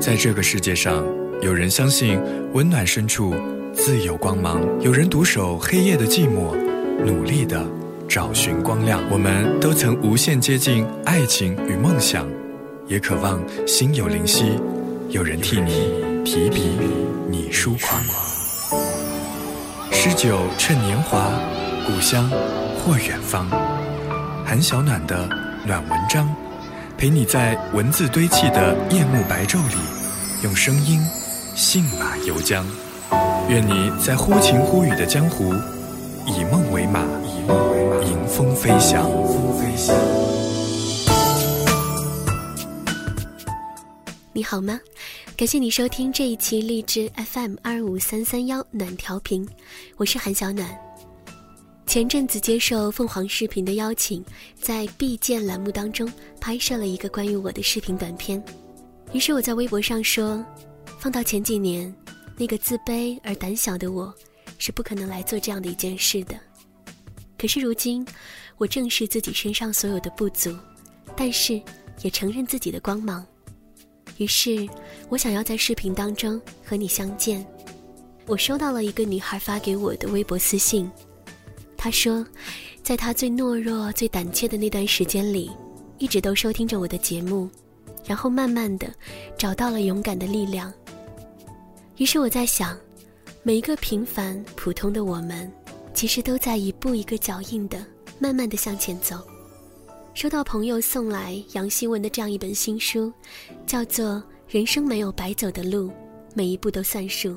在这个世界上，有人相信温暖深处自有光芒，有人独守黑夜的寂寞，努力的找寻光亮。我们都曾无限接近爱情与梦想，也渴望心有灵犀，有人替你提笔，你疏狂。诗酒趁年华，故乡或远方。韩小暖的暖文章，陪你在文字堆砌的夜幕白昼里，用声音信马由缰。愿你在忽晴忽雨的江湖，以梦为马，迎风飞翔。你好吗？感谢你收听这一期荔枝 FM 二五三三幺暖调频，我是韩小暖。前阵子接受凤凰视频的邀请，在必见栏目当中拍摄了一个关于我的视频短片。于是我在微博上说，放到前几年，那个自卑而胆小的我，是不可能来做这样的一件事的。可是如今，我正视自己身上所有的不足，但是也承认自己的光芒。于是，我想要在视频当中和你相见。我收到了一个女孩发给我的微博私信，他说，在他最懦弱、最胆怯的那段时间里，一直都收听着我的节目，然后慢慢的找到了勇敢的力量。于是我在想，每一个平凡普通的我们，其实都在一步一个脚印的慢慢的向前走。收到朋友送来杨希文的这样一本新书，叫做《人生没有白走的路，每一步都算数》。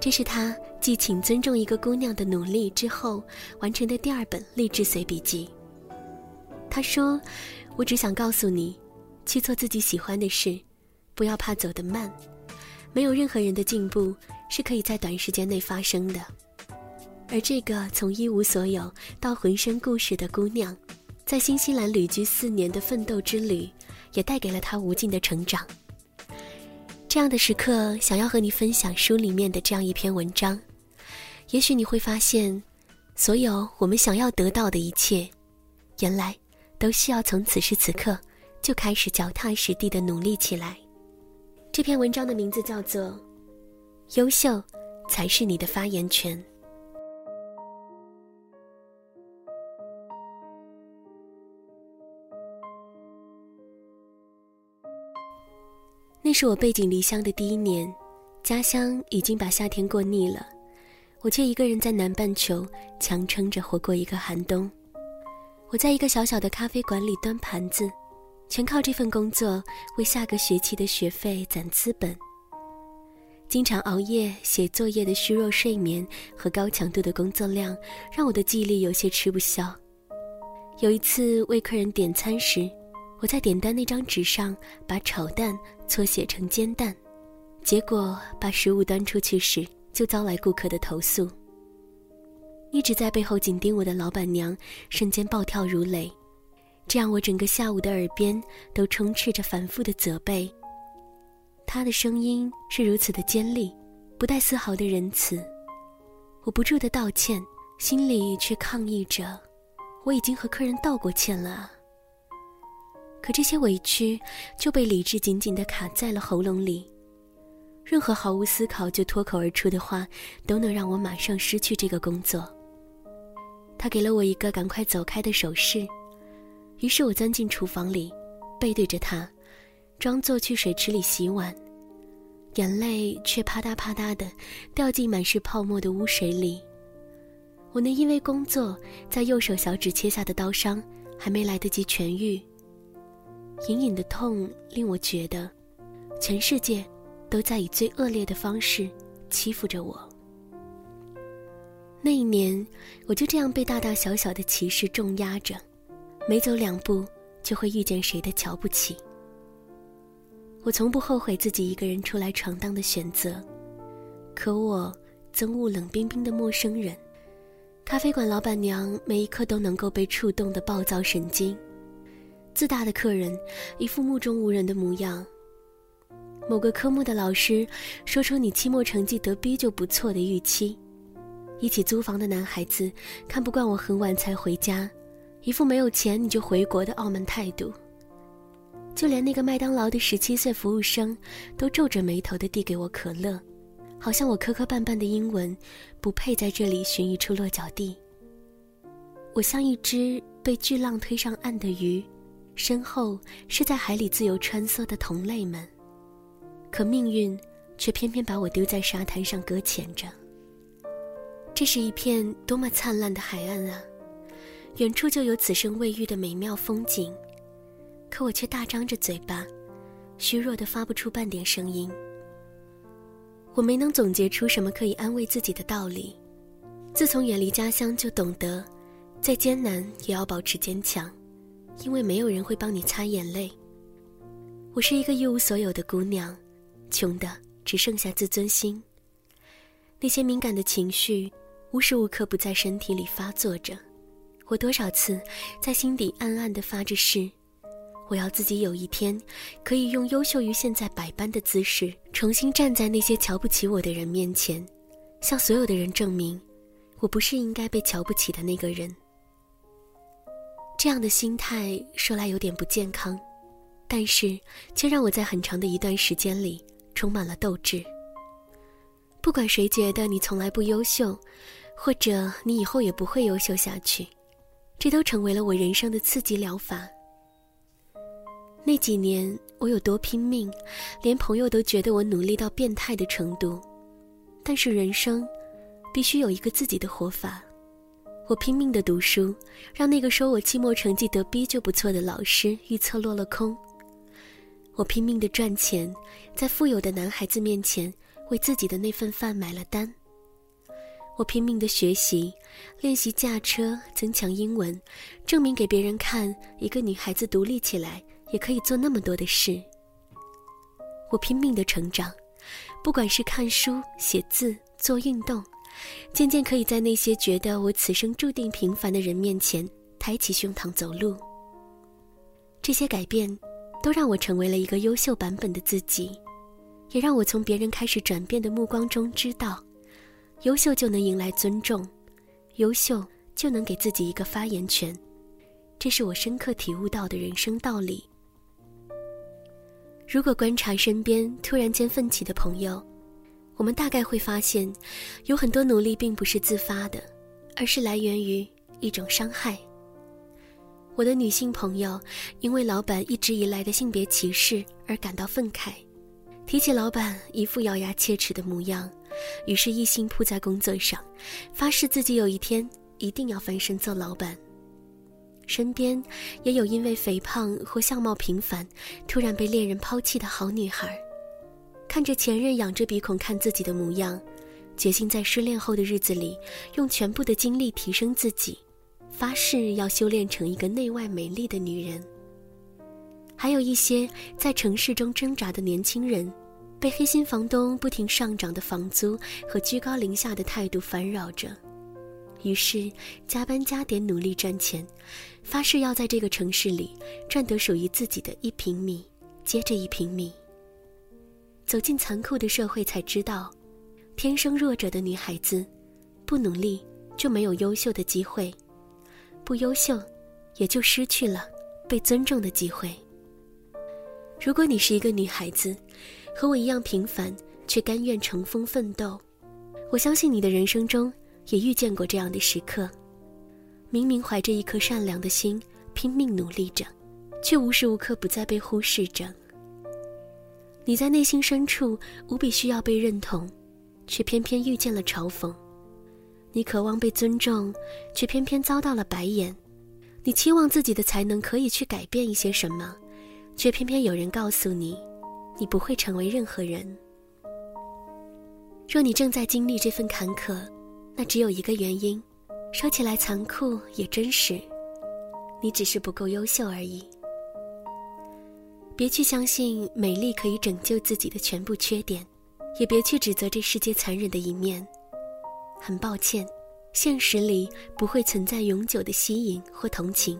这是他继《请尊重一个姑娘的努力》之后完成的第二本励志随笔集。他说：“我只想告诉你，去做自己喜欢的事，不要怕走得慢。没有任何人的进步是可以在短时间内发生的。而这个从一无所有到浑身故事的姑娘。”在新西兰旅居四年的奋斗之旅，也带给了她无尽的成长。这样的时刻，想要和你分享书里面的这样一篇文章，也许你会发现，所有我们想要得到的一切，原来都需要从此时此刻就开始脚踏实地的努力起来。这篇文章的名字叫做《优秀才是你的发言权》。那是我背井离乡的第一年，家乡已经把夏天过腻了，我却一个人在南半球强撑着活过一个寒冬。我在一个小小的咖啡馆里端盘子，全靠这份工作为下个学期的学费攒资本。经常熬夜写作业的虚弱睡眠和高强度的工作量，让我的记忆力有些吃不消。有一次为客人点餐时，我在点单那张纸上把炒蛋错写成煎蛋，结果把食物端出去时就遭来顾客的投诉。一直在背后紧盯我的老板娘瞬间暴跳如雷，这样我整个下午的耳边都充斥着反复的责备。她的声音是如此的尖利，不带丝毫的仁慈。我不住的道歉，心里却抗议着：我已经和客人道过歉了。可这些委屈就被理智紧紧地卡在了喉咙里，任何毫无思考就脱口而出的话，都能让我马上失去这个工作。他给了我一个赶快走开的手势，于是我钻进厨房里，背对着他，装作去水池里洗碗，眼泪却啪嗒啪嗒地掉进满是泡沫的污水里。我那因为工作在右手小指切下的刀伤还没来得及痊愈。隐隐的痛令我觉得，全世界都在以最恶劣的方式欺负着我。那一年，我就这样被大大小小的歧视重压着，每走两步就会遇见谁的瞧不起。我从不后悔自己一个人出来闯荡的选择，可我憎恶冷冰冰的陌生人，咖啡馆老板娘每一刻都能够被触动的暴躁神经。自大的客人，一副目中无人的模样。某个科目的老师说出你期末成绩得 B 就不错的预期。一起租房的男孩子看不惯我很晚才回家，一副没有钱你就回国的傲慢态度。就连那个麦当劳的十七岁服务生，都皱着眉头的递给我可乐，好像我磕磕绊绊的英文，不配在这里寻一处落脚地。我像一只被巨浪推上岸的鱼，身后是在海里自由穿梭的同类们，可命运却偏偏把我丢在沙滩上搁浅着。这是一片多么灿烂的海岸啊！远处就有此生未遇的美妙风景，可我却大张着嘴巴，虚弱的发不出半点声音。我没能总结出什么可以安慰自己的道理。自从远离家乡，就懂得，再艰难也要保持坚强，因为没有人会帮你擦眼泪。我是一个一无所有的姑娘，穷的只剩下自尊心。那些敏感的情绪，无时无刻不在身体里发作着。我多少次在心底暗暗地发着誓，我要自己有一天可以用优秀于现在百般的姿势，重新站在那些瞧不起我的人面前，向所有的人证明，我不是应该被瞧不起的那个人。这样的心态说来有点不健康，但是却让我在很长的一段时间里充满了斗志。不管谁觉得你从来不优秀，或者你以后也不会优秀下去。这都成为了我人生的刺激疗法。那几年我有多拼命，连朋友都觉得我努力到变态的程度。但是人生，必须有一个自己的活法。我拼命的读书，让那个说我期末成绩得 B 就不错的老师预测落了空。我拼命的赚钱，在富有的男孩子面前为自己的那份饭买了单。我拼命的学习，练习驾车，增强英文，证明给别人看，一个女孩子独立起来也可以做那么多的事。我拼命的成长，不管是看书、写字、做运动，渐渐可以在那些觉得我此生注定平凡的人面前抬起胸膛走路。这些改变，都让我成为了一个优秀版本的自己，也让我从别人开始转变的目光中知道。优秀就能迎来尊重，优秀就能给自己一个发言权，这是我深刻体悟到的人生道理。如果观察身边突然间奋起的朋友，我们大概会发现，有很多努力并不是自发的，而是来源于一种伤害。我的女性朋友因为老板一直以来的性别歧视而感到愤慨，提起老板一副咬牙切齿的模样。于是，一心扑在工作上，发誓自己有一天一定要翻身做老板。身边也有因为肥胖或相貌平凡，突然被恋人抛弃的好女孩，看着前任仰着鼻孔看自己的模样，决心在失恋后的日子里用全部的精力提升自己，发誓要修炼成一个内外美丽的女人。还有一些在城市中挣扎的年轻人。被黑心房东不停上涨的房租和居高临下的态度烦扰着，于是加班加点努力赚钱，发誓要在这个城市里赚得属于自己的一平米接着一平米。走进残酷的社会，才知道，天生弱者的女孩子，不努力就没有优秀的机会，不优秀，也就失去了被尊重的机会。如果你是一个女孩子，和我一样平凡，却甘愿乘风奋斗。我相信你的人生中也遇见过这样的时刻，明明怀着一颗善良的心，拼命努力着，却无时无刻不在被忽视着。你在内心深处无比需要被认同，却偏偏遇见了嘲讽；你渴望被尊重，却偏偏遭到了白眼；你期望自己的才能可以去改变一些什么，却偏偏有人告诉你。你不会成为任何人。若你正在经历这份坎坷，那只有一个原因，说起来残酷也真实，你只是不够优秀而已。别去相信美丽可以拯救自己的全部缺点，也别去指责这世界残忍的一面。很抱歉，现实里不会存在永久的吸引或同情。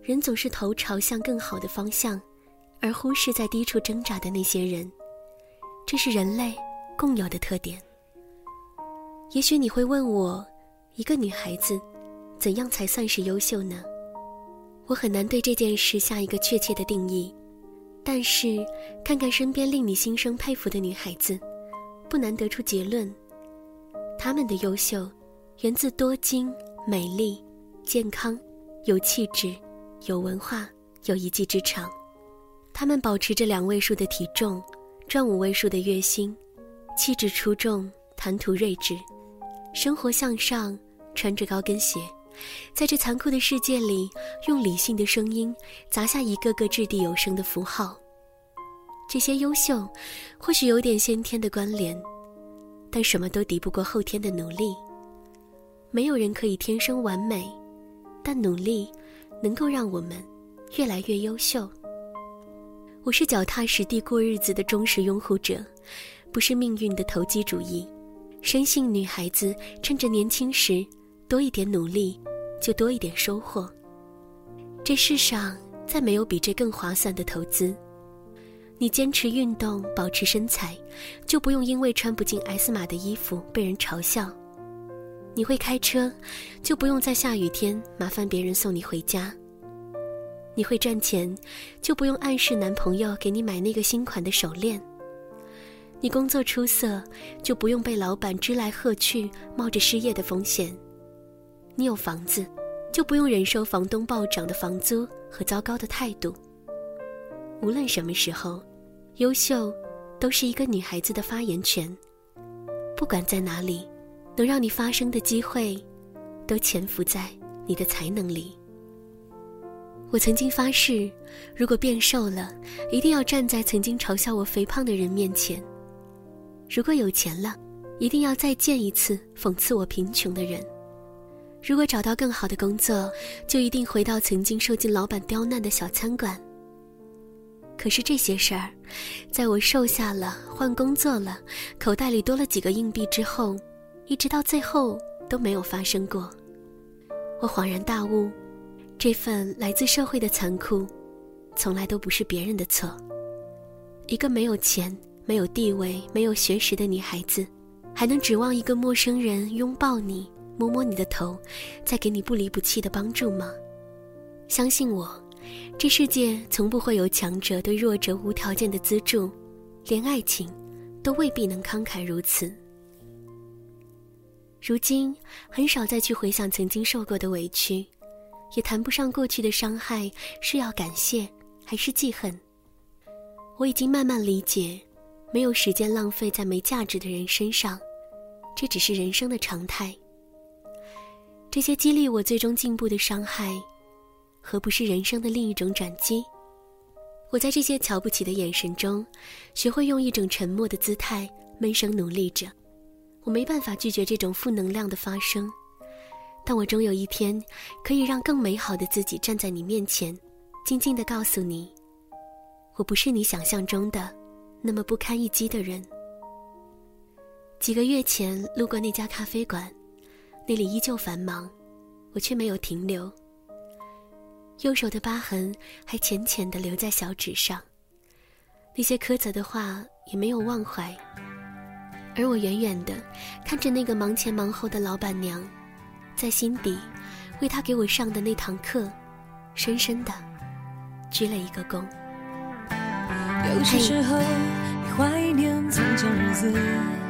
人总是头朝向更好的方向。而忽视在低处挣扎的那些人，这是人类共有的特点。也许你会问我，一个女孩子，怎样才算是优秀呢？我很难对这件事下一个确切的定义，但是，看看身边令你心生佩服的女孩子，不难得出结论：她们的优秀，源自多金、美丽、健康、有气质、有文化、有一技之长。她们保持着两位数的体重，赚五位数的月薪，气质出众，谈吐睿智，生活向上，穿着高跟鞋。在这残酷的世界里，用理性的声音砸下一个个掷地有声的符号。这些优秀，或许有点先天的关联，但什么都敌不过后天的努力。没有人可以天生完美，但努力能够让我们越来越优秀。我是脚踏实地过日子的忠实拥护者，不是命运的投机主义。深信女孩子趁着年轻时多一点努力。就多一点收获。这世上再没有比这更划算的投资。你坚持运动，保持身材，就不用因为穿不进 S 码的衣服被人嘲笑。你会开车，就不用在下雨天麻烦别人送你回家。你会赚钱，就不用暗示男朋友给你买那个新款的手链。你工作出色，就不用被老板支来喝去，冒着失业的风险。你有房子，就不用忍受房东暴涨的房租和糟糕的态度。无论什么时候，优秀都是一个女孩子的发言权。不管在哪里，能让你发声的机会，都潜伏在你的才能里。我曾经发誓，如果变瘦了，一定要站在曾经嘲笑我肥胖的人面前；如果有钱了，一定要再见一次讽刺我贫穷的人。如果找到更好的工作，就一定回到曾经受尽老板刁难的小餐馆。可是这些事儿，在我瘦下了、换工作了、口袋里多了几个硬币之后，一直到最后都没有发生过。我恍然大悟，这份来自社会的残酷，从来都不是别人的错。一个没有钱、没有地位、没有学识的女孩子，还能指望一个陌生人拥抱你？摸摸你的头，再给你不离不弃的帮助吗？相信我，这世界从不会有强者对弱者无条件的资助，连爱情都未必能慷慨如此。如今很少再去回想曾经受过的委屈，也谈不上过去的伤害是要感谢还是记恨。我已经慢慢理解，没有时间浪费在没价值的人身上，这只是人生的常态。这些激励我最终进步的伤害，何不是人生的另一种转机？我在这些瞧不起的眼神中，学会用一种沉默的姿态闷声努力着。我没办法拒绝这种负能量的发生，但我终有一天可以让更美好的自己站在你面前，静静地告诉你：我不是你想象中的那么不堪一击的人。几个月前路过那家咖啡馆。那里依旧繁忙，我却没有停留。右手的疤痕还浅浅地留在小指上，那些苛责的话也没有忘怀。而我远远地看着那个忙前忙后的老板娘，在心底为她给我上的那堂课，深深地鞠了一个躬。有些时候，怀念从前日子。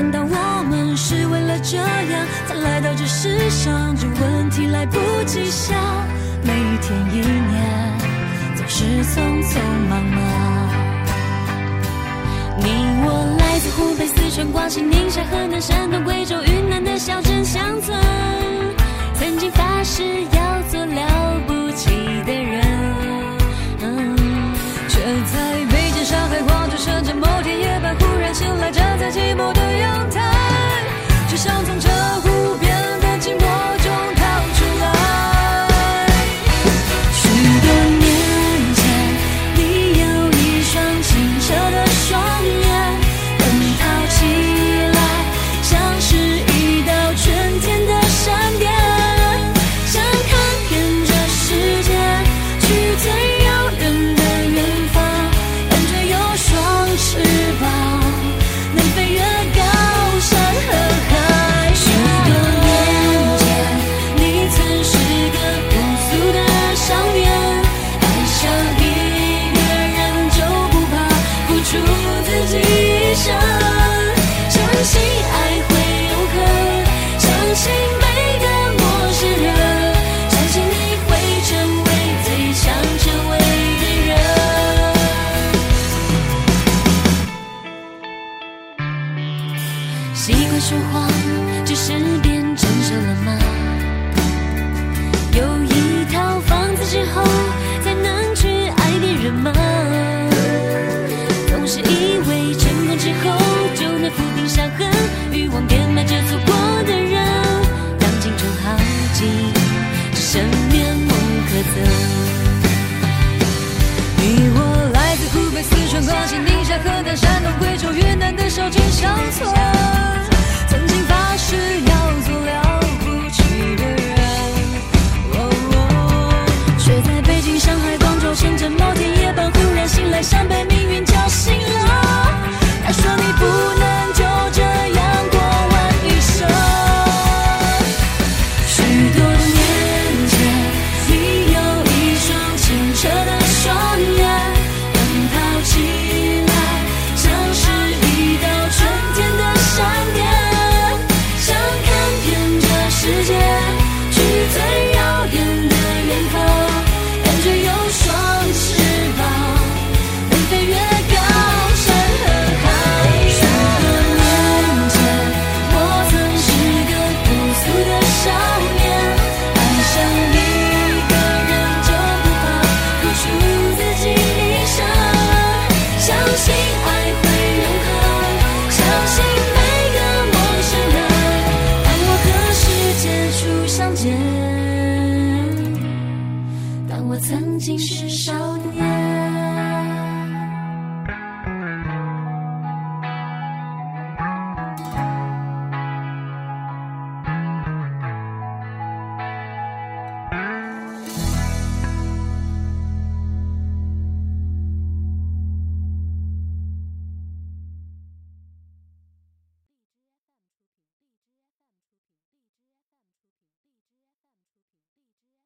难道我们是为了这样才来到这世上？这问题来不及想，每一天一年总是匆匆忙忙。你我来自湖北、四川、广西、宁夏、河南、山东、贵州、云南的小镇乡村，曾经发誓要做了不起的人，却在北京、上海、广州、深圳某天夜半忽然醒来，站在寂寞的。跨进宁夏河南山东贵州云南的小镇乡村曾经发誓曾经是少年。